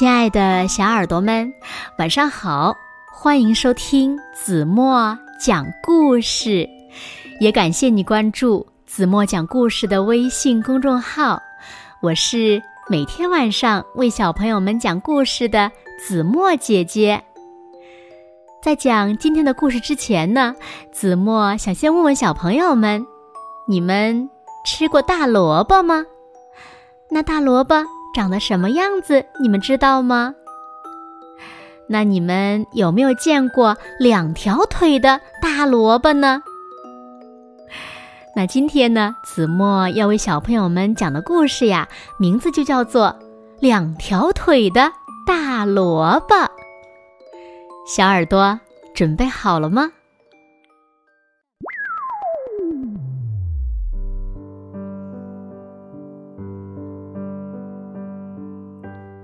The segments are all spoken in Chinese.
亲爱的小耳朵们，晚上好！欢迎收听子墨讲故事，也感谢你关注子墨讲故事的微信公众号。我是每天晚上为小朋友们讲故事的子墨姐姐。在讲今天的故事之前呢，子墨想先问问小朋友们：你们吃过大萝卜吗？那大萝卜？长得什么样子？你们知道吗？那你们有没有见过两条腿的大萝卜呢？那今天呢，子墨要为小朋友们讲的故事呀，名字就叫做《两条腿的大萝卜》。小耳朵准备好了吗？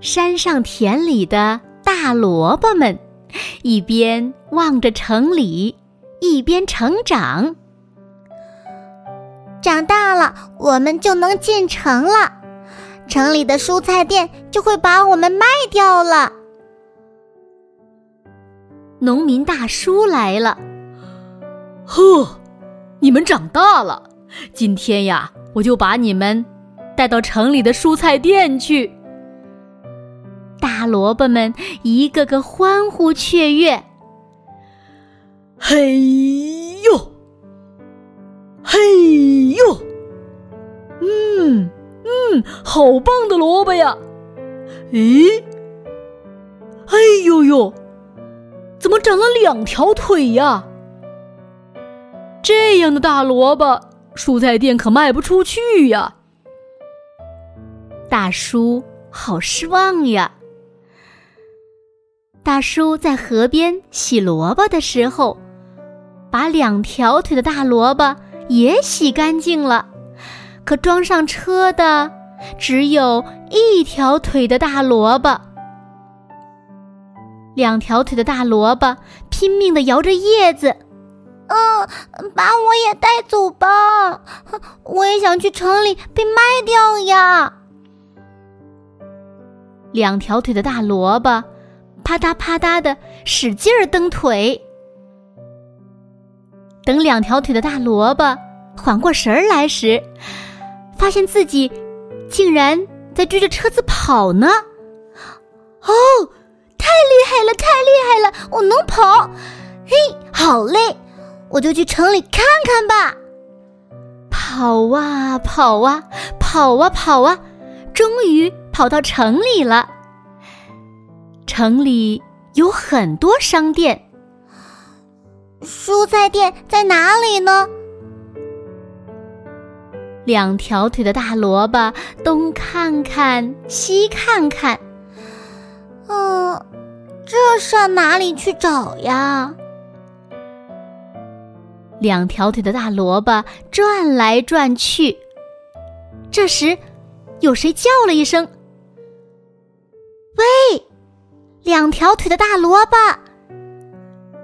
山上田里的大萝卜们，一边望着城里，一边成长。长大了，我们就能进城了，城里的蔬菜店就会把我们卖掉了。农民大叔来了，呵，你们长大了，今天呀，我就把你们带到城里的蔬菜店去。大萝卜们一个个欢呼雀跃。嘿呦，嘿呦，嗯嗯，好棒的萝卜呀！咦，哎呦呦，怎么长了两条腿呀？这样的大萝卜，蔬菜店可卖不出去呀！大叔好失望呀。大叔在河边洗萝卜的时候，把两条腿的大萝卜也洗干净了，可装上车的只有一条腿的大萝卜。两条腿的大萝卜拼命的摇着叶子，嗯，把我也带走吧，我也想去城里被卖掉呀。两条腿的大萝卜。啪嗒啪嗒的使劲儿蹬腿，等两条腿的大萝卜缓过神儿来时，发现自己竟然在追着车子跑呢！哦，太厉害了，太厉害了！我能跑，嘿，好嘞，我就去城里看看吧。跑啊跑啊跑啊跑啊，终于跑到城里了。城里有很多商店，蔬菜店在哪里呢？两条腿的大萝卜东看看西看看，嗯，这上哪里去找呀？两条腿的大萝卜转来转去，这时，有谁叫了一声：“两条腿的大萝卜，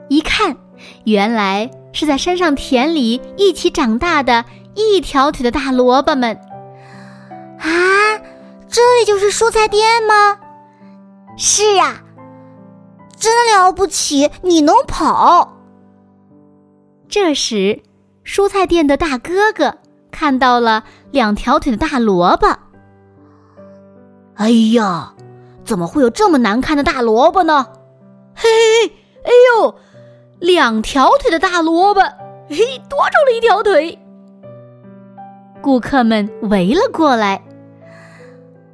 一看，原来是在山上田里一起长大的一条腿的大萝卜们。啊，这里就是蔬菜店吗？是啊，真了不起，你能跑。这时，蔬菜店的大哥哥看到了两条腿的大萝卜。哎呀！怎么会有这么难看的大萝卜呢？嘿嘿嘿！哎呦，两条腿的大萝卜，嘿，多出了一条腿。顾客们围了过来，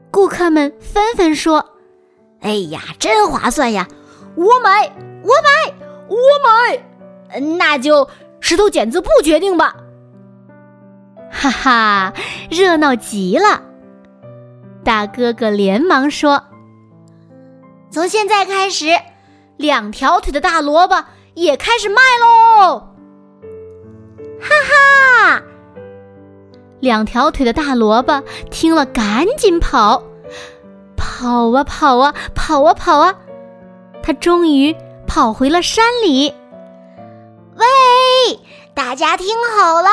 顾客们纷纷说：“哎呀，真划算呀！我买，我买，我买！那就石头剪子布决定吧。”哈哈，热闹极了！大哥哥连忙说。从现在开始，两条腿的大萝卜也开始卖喽！哈哈！两条腿的大萝卜听了，赶紧跑，跑啊跑啊跑啊跑啊！他终于跑回了山里。喂，大家听好了，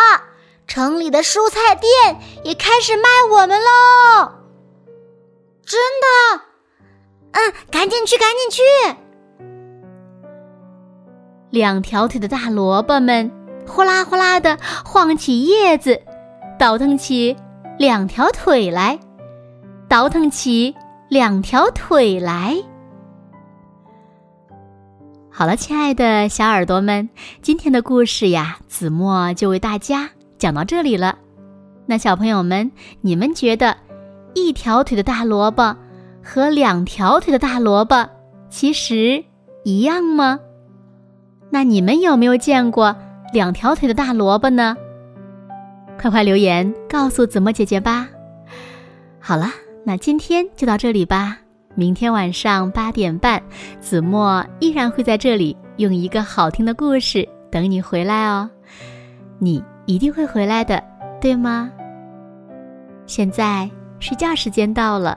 城里的蔬菜店也开始卖我们喽！真的。嗯，赶紧去，赶紧去！两条腿的大萝卜们呼啦呼啦的晃起叶子，倒腾起两条腿来，倒腾起两条腿来。好了，亲爱的小耳朵们，今天的故事呀，子墨就为大家讲到这里了。那小朋友们，你们觉得一条腿的大萝卜和两条腿的大萝卜其实一样吗？那你们有没有见过两条腿的大萝卜呢？快快留言告诉子墨姐姐吧。好了，那今天就到这里吧。明天晚上八点半，子墨依然会在这里用一个好听的故事等你回来哦。你一定会回来的，对吗？现在睡觉时间到了，